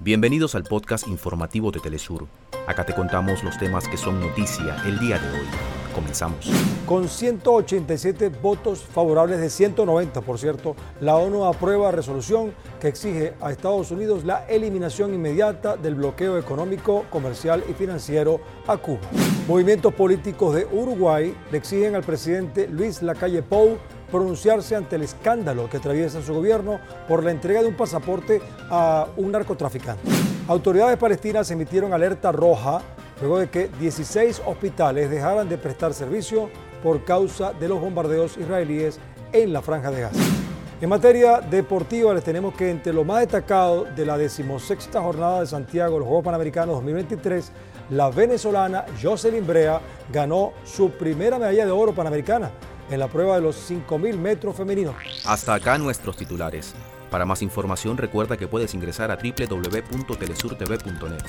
Bienvenidos al podcast informativo de Telesur. Acá te contamos los temas que son noticia el día de hoy. Comenzamos. Con 187 votos favorables de 190, por cierto, la ONU aprueba resolución que exige a Estados Unidos la eliminación inmediata del bloqueo económico, comercial y financiero a Cuba. Movimientos políticos de Uruguay le exigen al presidente Luis Lacalle Pou pronunciarse ante el escándalo que atraviesa su gobierno por la entrega de un pasaporte a un narcotraficante. Autoridades palestinas emitieron alerta roja luego de que 16 hospitales dejaran de prestar servicio por causa de los bombardeos israelíes en la franja de Gaza. En materia deportiva les tenemos que entre lo más destacado de la decimosexta jornada de Santiago, los Juegos Panamericanos 2023, la venezolana Jocelyn Brea ganó su primera medalla de oro panamericana en la prueba de los 5.000 metros femeninos. Hasta acá nuestros titulares. Para más información recuerda que puedes ingresar a www.telesurtv.net.